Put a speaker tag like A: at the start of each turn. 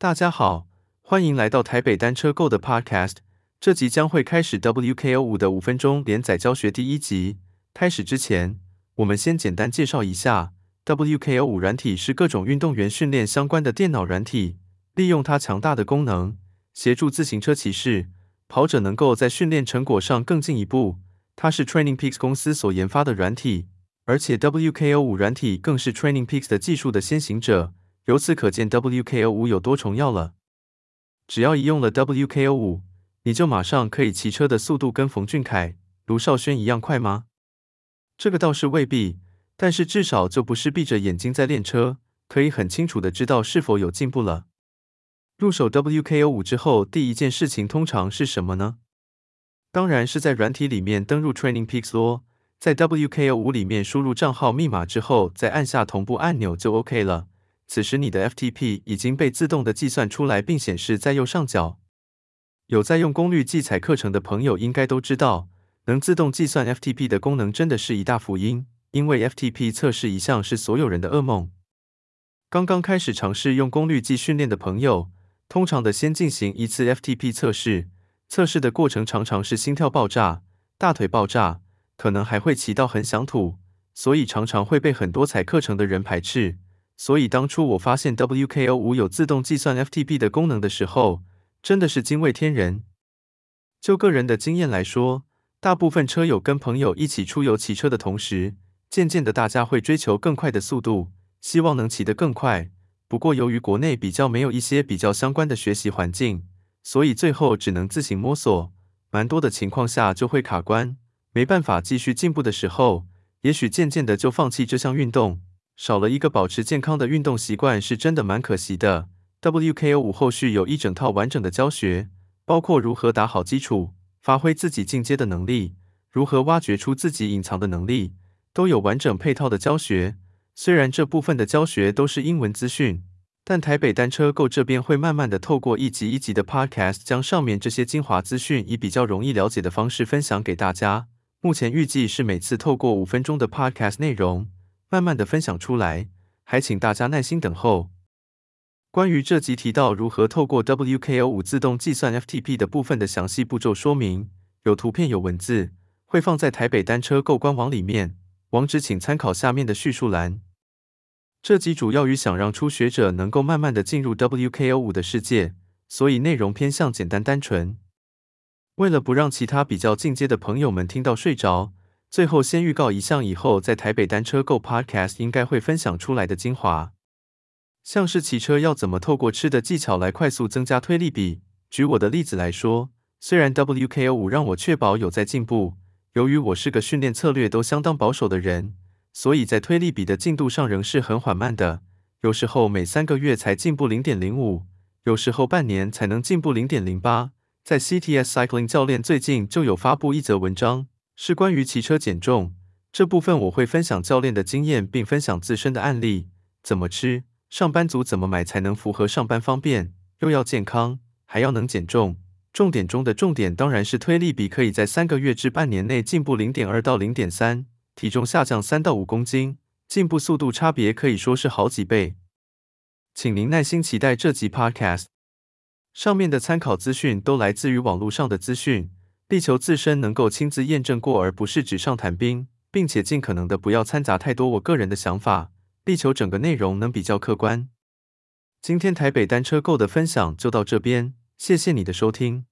A: 大家好，欢迎来到台北单车 Go 的 Podcast。这集将会开始 WKO 五的五分钟连载教学第一集。开始之前，我们先简单介绍一下 WKO 五软体是各种运动员训练相关的电脑软体，利用它强大的功能，协助自行车骑士、跑者能够在训练成果上更进一步。它是 TrainingPeaks 公司所研发的软体。而且 WKO 五软体更是 TrainingPeaks 的技术的先行者，由此可见 WKO 五有多重要了。只要一用了 WKO 五，你就马上可以骑车的速度跟冯俊凯、卢少轩一样快吗？这个倒是未必，但是至少就不是闭着眼睛在练车，可以很清楚的知道是否有进步了。入手 WKO 五之后，第一件事情通常是什么呢？当然是在软体里面登入 TrainingPeaks 咯。在 WKO 五里面输入账号密码之后，再按下同步按钮就 OK 了。此时你的 FTP 已经被自动的计算出来，并显示在右上角。有在用功率计踩课程的朋友应该都知道，能自动计算 FTP 的功能真的是一大福音，因为 FTP 测试一向是所有人的噩梦。刚刚开始尝试用功率计训练的朋友，通常的先进行一次 FTP 测试，测试的过程常常是心跳爆炸、大腿爆炸。可能还会骑到很想吐，所以常常会被很多踩课程的人排斥。所以当初我发现 WKO 五有自动计算 FTP 的功能的时候，真的是惊为天人。就个人的经验来说，大部分车友跟朋友一起出游骑车的同时，渐渐的大家会追求更快的速度，希望能骑得更快。不过由于国内比较没有一些比较相关的学习环境，所以最后只能自行摸索，蛮多的情况下就会卡关。没办法继续进步的时候，也许渐渐的就放弃这项运动，少了一个保持健康的运动习惯，是真的蛮可惜的。WKO 五后续有一整套完整的教学，包括如何打好基础，发挥自己进阶的能力，如何挖掘出自己隐藏的能力，都有完整配套的教学。虽然这部分的教学都是英文资讯，但台北单车购这边会慢慢的透过一集一集的 Podcast，将上面这些精华资讯以比较容易了解的方式分享给大家。目前预计是每次透过五分钟的 Podcast 内容，慢慢的分享出来，还请大家耐心等候。关于这集提到如何透过 WKO 五自动计算 FTP 的部分的详细步骤说明，有图片有文字，会放在台北单车购官网里面，网址请参考下面的叙述栏。这集主要与想让初学者能够慢慢的进入 WKO 五的世界，所以内容偏向简单单纯。为了不让其他比较进阶的朋友们听到睡着，最后先预告一项以后在台北单车 Go Podcast 应该会分享出来的精华，像是骑车要怎么透过吃的技巧来快速增加推力比。举我的例子来说，虽然 WKO 五让我确保有在进步，由于我是个训练策略都相当保守的人，所以在推力比的进度上仍是很缓慢的，有时候每三个月才进步零点零五，有时候半年才能进步零点零八。在 CTS Cycling 教练最近就有发布一则文章，是关于骑车减重这部分，我会分享教练的经验，并分享自身的案例，怎么吃，上班族怎么买才能符合上班方便，又要健康，还要能减重。重点中的重点当然是推力比可以在三个月至半年内进步零点二到零点三，体重下降三到五公斤，进步速度差别可以说是好几倍。请您耐心期待这集 Podcast。上面的参考资讯都来自于网络上的资讯，力求自身能够亲自验证过，而不是纸上谈兵，并且尽可能的不要掺杂太多我个人的想法，力求整个内容能比较客观。今天台北单车购的分享就到这边，谢谢你的收听。